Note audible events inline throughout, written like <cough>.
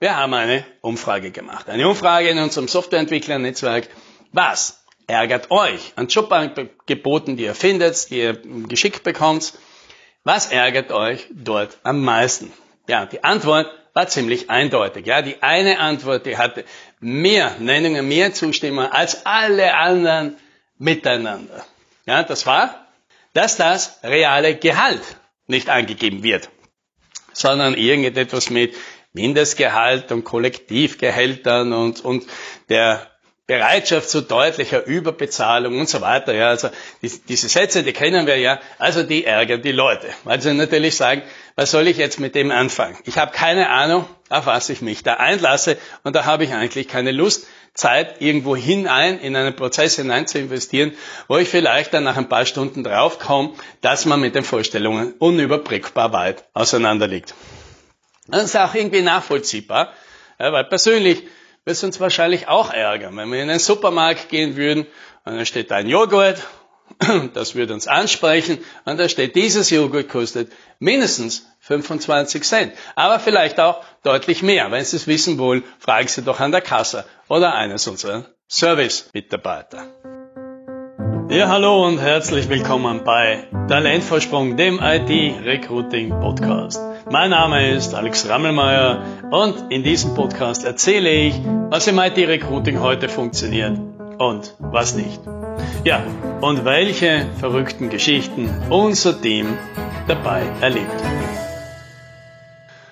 Wir haben eine Umfrage gemacht. Eine Umfrage in unserem Softwareentwicklernetzwerk. Was ärgert euch an Jobangeboten, die ihr findet, die ihr geschickt bekommt? Was ärgert euch dort am meisten? Ja, die Antwort war ziemlich eindeutig. Ja, die eine Antwort, die hatte mehr Nennungen, mehr Zustimmung als alle anderen miteinander. Ja, das war, dass das reale Gehalt nicht angegeben wird, sondern irgendetwas mit Mindestgehalt und Kollektivgehältern und, und der Bereitschaft zu deutlicher Überbezahlung und so weiter. Ja, also die, diese Sätze, die kennen wir ja, also die ärgern die Leute, weil sie natürlich sagen, was soll ich jetzt mit dem anfangen? Ich habe keine Ahnung, auf was ich mich da einlasse und da habe ich eigentlich keine Lust, Zeit irgendwo hinein, in einen Prozess hinein zu investieren, wo ich vielleicht dann nach ein paar Stunden draufkomme, dass man mit den Vorstellungen unüberbrückbar weit auseinander liegt. Das ist auch irgendwie nachvollziehbar, ja, weil persönlich wird es uns wahrscheinlich auch ärgern, wenn wir in einen Supermarkt gehen würden und dann steht da ein Joghurt, <clears throat> das würde uns ansprechen und da steht, dieses Joghurt kostet mindestens 25 Cent, aber vielleicht auch deutlich mehr. Wenn Sie es wissen wollen, fragen Sie doch an der Kasse oder eines unserer Service-Mitarbeiter. Ja, hallo und herzlich willkommen bei Talentvorsprung, dem IT-Recruiting-Podcast. Mein Name ist Alex Rammelmeier und in diesem Podcast erzähle ich, was im IT-Recruiting heute funktioniert und was nicht. Ja, und welche verrückten Geschichten unser Team dabei erlebt.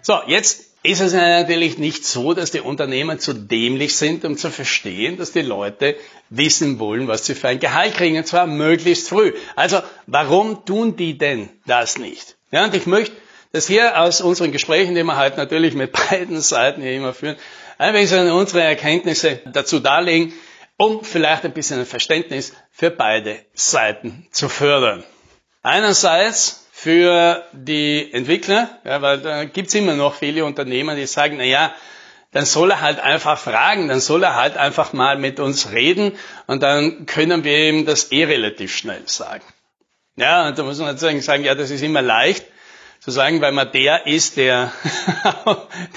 So, jetzt ist es natürlich nicht so, dass die Unternehmen zu dämlich sind, um zu verstehen, dass die Leute wissen wollen, was sie für ein Gehalt kriegen, und zwar möglichst früh. Also, warum tun die denn das nicht? Ja, und ich möchte das hier aus unseren Gesprächen, die wir halt natürlich mit <laughs> beiden Seiten hier immer führen, ein bisschen unsere Erkenntnisse dazu darlegen, um vielleicht ein bisschen ein Verständnis für beide Seiten zu fördern. Einerseits für die Entwickler, ja, weil da gibt's immer noch viele Unternehmen, die sagen, na ja, dann soll er halt einfach fragen, dann soll er halt einfach mal mit uns reden und dann können wir ihm das eh relativ schnell sagen. Ja, und da muss man natürlich sagen, ja, das ist immer leicht zu sagen, weil man der ist, der, <laughs>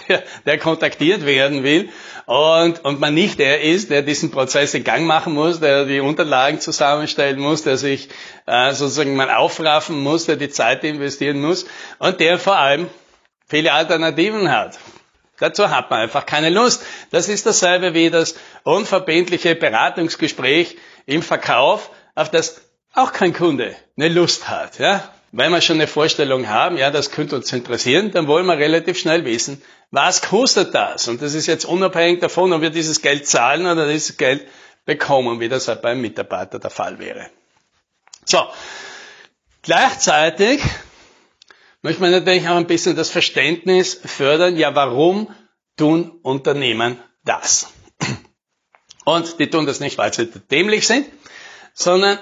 der, der kontaktiert werden will und, und man nicht der ist, der diesen Prozess in Gang machen muss, der die Unterlagen zusammenstellen muss, der sich äh, sozusagen mal aufraffen muss, der die Zeit investieren muss und der vor allem viele Alternativen hat. Dazu hat man einfach keine Lust. Das ist dasselbe wie das unverbindliche Beratungsgespräch im Verkauf, auf das auch kein Kunde eine Lust hat. Ja? Wenn wir schon eine Vorstellung haben, ja, das könnte uns interessieren, dann wollen wir relativ schnell wissen, was kostet das? Und das ist jetzt unabhängig davon, ob wir dieses Geld zahlen oder dieses Geld bekommen, wie das halt beim Mitarbeiter der Fall wäre. So. Gleichzeitig möchte man natürlich auch ein bisschen das Verständnis fördern, ja, warum tun Unternehmen das? Und die tun das nicht, weil sie dämlich sind, sondern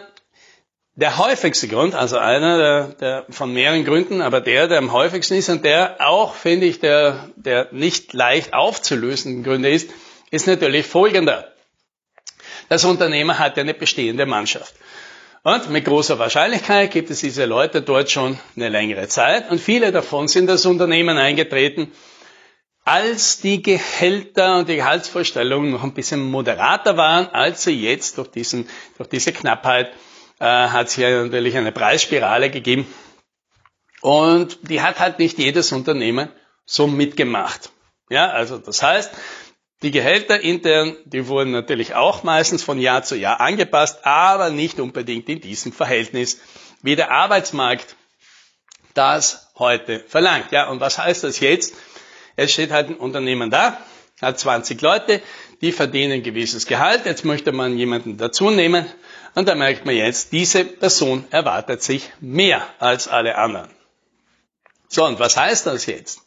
der häufigste Grund, also einer der, der, von mehreren Gründen, aber der, der am häufigsten ist und der auch, finde ich, der, der nicht leicht aufzulösenden Gründe ist, ist natürlich folgender. Das Unternehmer hat ja eine bestehende Mannschaft. Und mit großer Wahrscheinlichkeit gibt es diese Leute dort schon eine längere Zeit und viele davon sind das Unternehmen eingetreten, als die Gehälter und die Gehaltsvorstellungen noch ein bisschen moderater waren, als sie jetzt durch, diesen, durch diese Knappheit äh, hat es hier natürlich eine Preisspirale gegeben. Und die hat halt nicht jedes Unternehmen so mitgemacht. Ja, also das heißt, die Gehälter intern, die wurden natürlich auch meistens von Jahr zu Jahr angepasst, aber nicht unbedingt in diesem Verhältnis, wie der Arbeitsmarkt das heute verlangt. Ja, und was heißt das jetzt? Es steht halt ein Unternehmen da, hat 20 Leute, die verdienen ein gewisses Gehalt. Jetzt möchte man jemanden dazu nehmen und da merkt man jetzt, diese Person erwartet sich mehr als alle anderen. So, und was heißt das jetzt?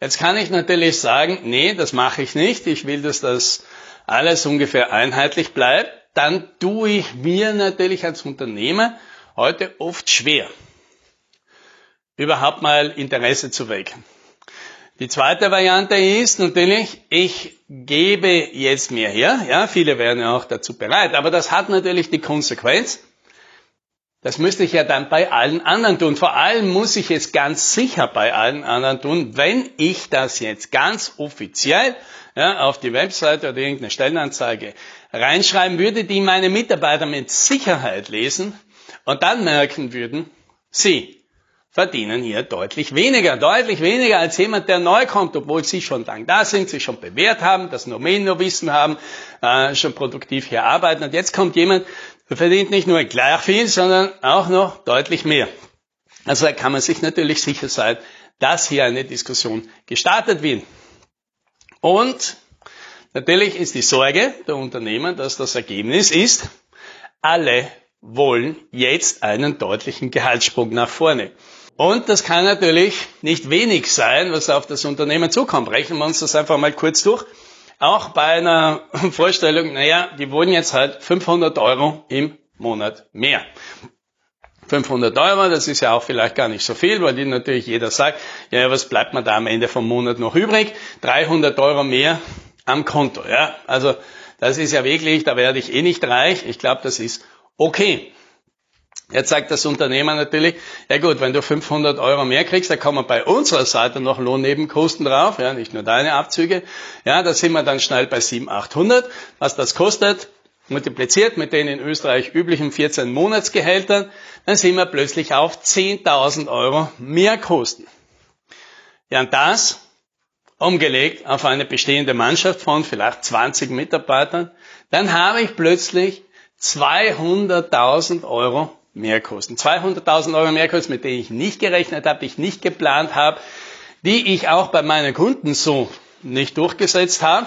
Jetzt kann ich natürlich sagen, nee, das mache ich nicht. Ich will, dass das alles ungefähr einheitlich bleibt. Dann tue ich mir natürlich als Unternehmer heute oft schwer, überhaupt mal Interesse zu wecken. Die zweite Variante ist natürlich, ich gebe jetzt mehr her. Ja, viele wären ja auch dazu bereit. Aber das hat natürlich die Konsequenz, Das müsste ich ja dann bei allen anderen tun. Vor allem muss ich es ganz sicher bei allen anderen tun, wenn ich das jetzt ganz offiziell ja, auf die Webseite oder irgendeine Stellenanzeige reinschreiben würde, die meine Mitarbeiter mit Sicherheit lesen und dann merken würden, sie verdienen hier deutlich weniger, deutlich weniger als jemand, der neu kommt, obwohl sie schon lang da sind, sich schon bewährt haben, das Domain-Wissen haben, äh, schon produktiv hier arbeiten. Und jetzt kommt jemand, der verdient nicht nur gleich viel, sondern auch noch deutlich mehr. Also da kann man sich natürlich sicher sein, dass hier eine Diskussion gestartet wird. Und natürlich ist die Sorge der Unternehmen, dass das Ergebnis ist, alle wollen jetzt einen deutlichen Gehaltssprung nach vorne. Und das kann natürlich nicht wenig sein, was auf das Unternehmen zukommt. Rechnen wir uns das einfach mal kurz durch. Auch bei einer <laughs> Vorstellung, naja, die wollen jetzt halt 500 Euro im Monat mehr. 500 Euro, das ist ja auch vielleicht gar nicht so viel, weil die natürlich jeder sagt, ja, was bleibt mir da am Ende vom Monat noch übrig? 300 Euro mehr am Konto, ja. Also, das ist ja wirklich, da werde ich eh nicht reich. Ich glaube, das ist okay. Jetzt sagt das Unternehmer natürlich, ja gut, wenn du 500 Euro mehr kriegst, dann kommen bei unserer Seite noch Lohnnebenkosten drauf, ja, nicht nur deine Abzüge, ja, da sind wir dann schnell bei 700, 800. Was das kostet, multipliziert mit den in Österreich üblichen 14 Monatsgehältern, dann sind wir plötzlich auf 10.000 Euro mehr Kosten. Ja, und das umgelegt auf eine bestehende Mannschaft von vielleicht 20 Mitarbeitern, dann habe ich plötzlich 200.000 Euro Mehrkosten. 200.000 Euro Mehrkosten, mit denen ich nicht gerechnet habe, die ich nicht geplant habe, die ich auch bei meinen Kunden so nicht durchgesetzt habe.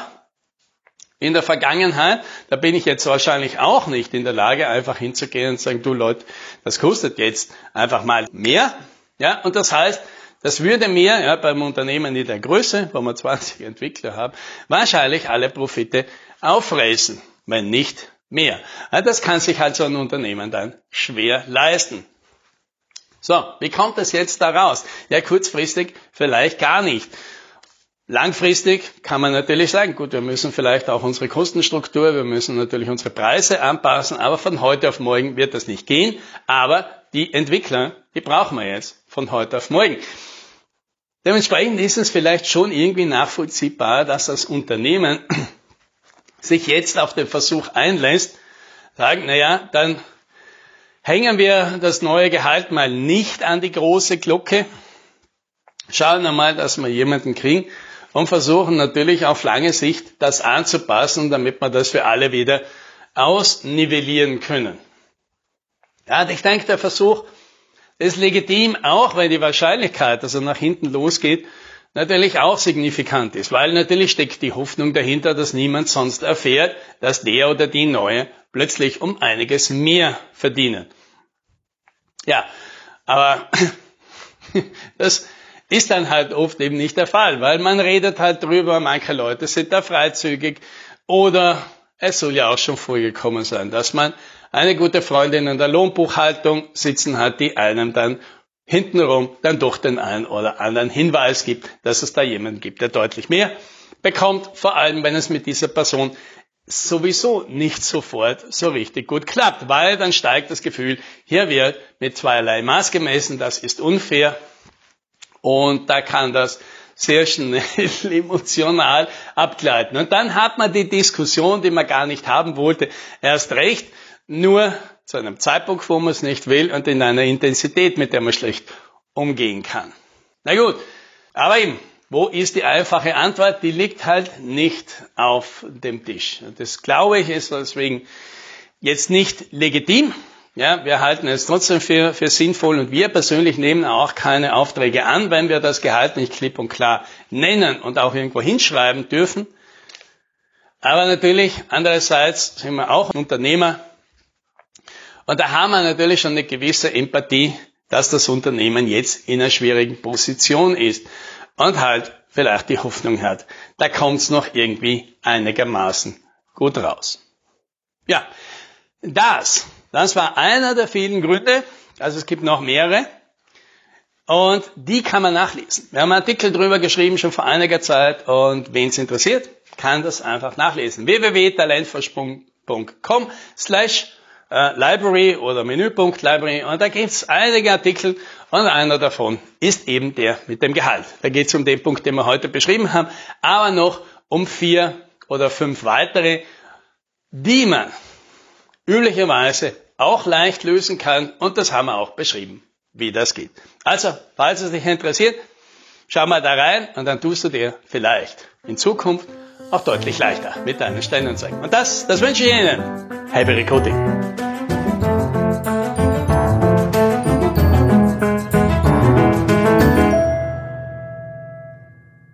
In der Vergangenheit, da bin ich jetzt wahrscheinlich auch nicht in der Lage, einfach hinzugehen und sagen, du Leute, das kostet jetzt einfach mal mehr. Ja, und das heißt, das würde mir ja, beim Unternehmen in der Größe, wo wir 20 Entwickler haben, wahrscheinlich alle Profite auffressen, wenn nicht mehr. Das kann sich halt so ein Unternehmen dann schwer leisten. So, wie kommt das jetzt da raus? Ja, kurzfristig vielleicht gar nicht. Langfristig kann man natürlich sagen, gut, wir müssen vielleicht auch unsere Kostenstruktur, wir müssen natürlich unsere Preise anpassen, aber von heute auf morgen wird das nicht gehen. Aber die Entwickler, die brauchen wir jetzt von heute auf morgen. Dementsprechend ist es vielleicht schon irgendwie nachvollziehbar, dass das Unternehmen sich jetzt auf den Versuch einlässt, sagen, naja, dann hängen wir das neue Gehalt mal nicht an die große Glocke, schauen einmal, dass wir jemanden kriegen und versuchen natürlich auf lange Sicht das anzupassen, damit wir das für alle wieder ausnivellieren können. Ja, ich denke, der Versuch ist legitim, auch wenn die Wahrscheinlichkeit, dass er nach hinten losgeht, natürlich auch signifikant ist, weil natürlich steckt die Hoffnung dahinter, dass niemand sonst erfährt, dass der oder die Neue plötzlich um einiges mehr verdienen. Ja, aber <laughs> das ist dann halt oft eben nicht der Fall, weil man redet halt drüber, manche Leute sind da freizügig oder es soll ja auch schon vorgekommen sein, dass man eine gute Freundin in der Lohnbuchhaltung sitzen hat, die einem dann hintenrum dann doch den einen oder anderen Hinweis gibt, dass es da jemanden gibt, der deutlich mehr bekommt, vor allem wenn es mit dieser Person sowieso nicht sofort so richtig gut klappt, weil dann steigt das Gefühl, hier wird mit zweierlei Maß gemessen, das ist unfair und da kann das sehr schnell <laughs> emotional abgleiten. Und dann hat man die Diskussion, die man gar nicht haben wollte, erst recht, nur zu einem Zeitpunkt, wo man es nicht will und in einer Intensität, mit der man schlecht umgehen kann. Na gut, aber eben, wo ist die einfache Antwort? Die liegt halt nicht auf dem Tisch. Das glaube ich ist deswegen jetzt nicht legitim. Ja, wir halten es trotzdem für, für sinnvoll und wir persönlich nehmen auch keine Aufträge an, wenn wir das Gehalt nicht klipp und klar nennen und auch irgendwo hinschreiben dürfen. Aber natürlich, andererseits sind wir auch Unternehmer und da haben wir natürlich schon eine gewisse Empathie, dass das Unternehmen jetzt in einer schwierigen Position ist und halt vielleicht die Hoffnung hat, da kommt es noch irgendwie einigermaßen gut raus. Ja, das, das war einer der vielen Gründe, also es gibt noch mehrere, und die kann man nachlesen. Wir haben einen Artikel drüber geschrieben, schon vor einiger Zeit, und wen es interessiert, kann das einfach nachlesen. www.talentversprung.com slash äh, Library oder Menüpunkt Library und da gibt's einige Artikel und einer davon ist eben der mit dem Gehalt. Da geht's um den Punkt, den wir heute beschrieben haben, aber noch um vier oder fünf weitere, die man üblicherweise auch leicht lösen kann und das haben wir auch beschrieben, wie das geht. Also, falls es dich interessiert, schau mal da rein und dann tust du dir vielleicht in Zukunft auch deutlich leichter mit deinen Stellenanzeigen. Und das, das wünsche ich Ihnen. Happy Recruiting!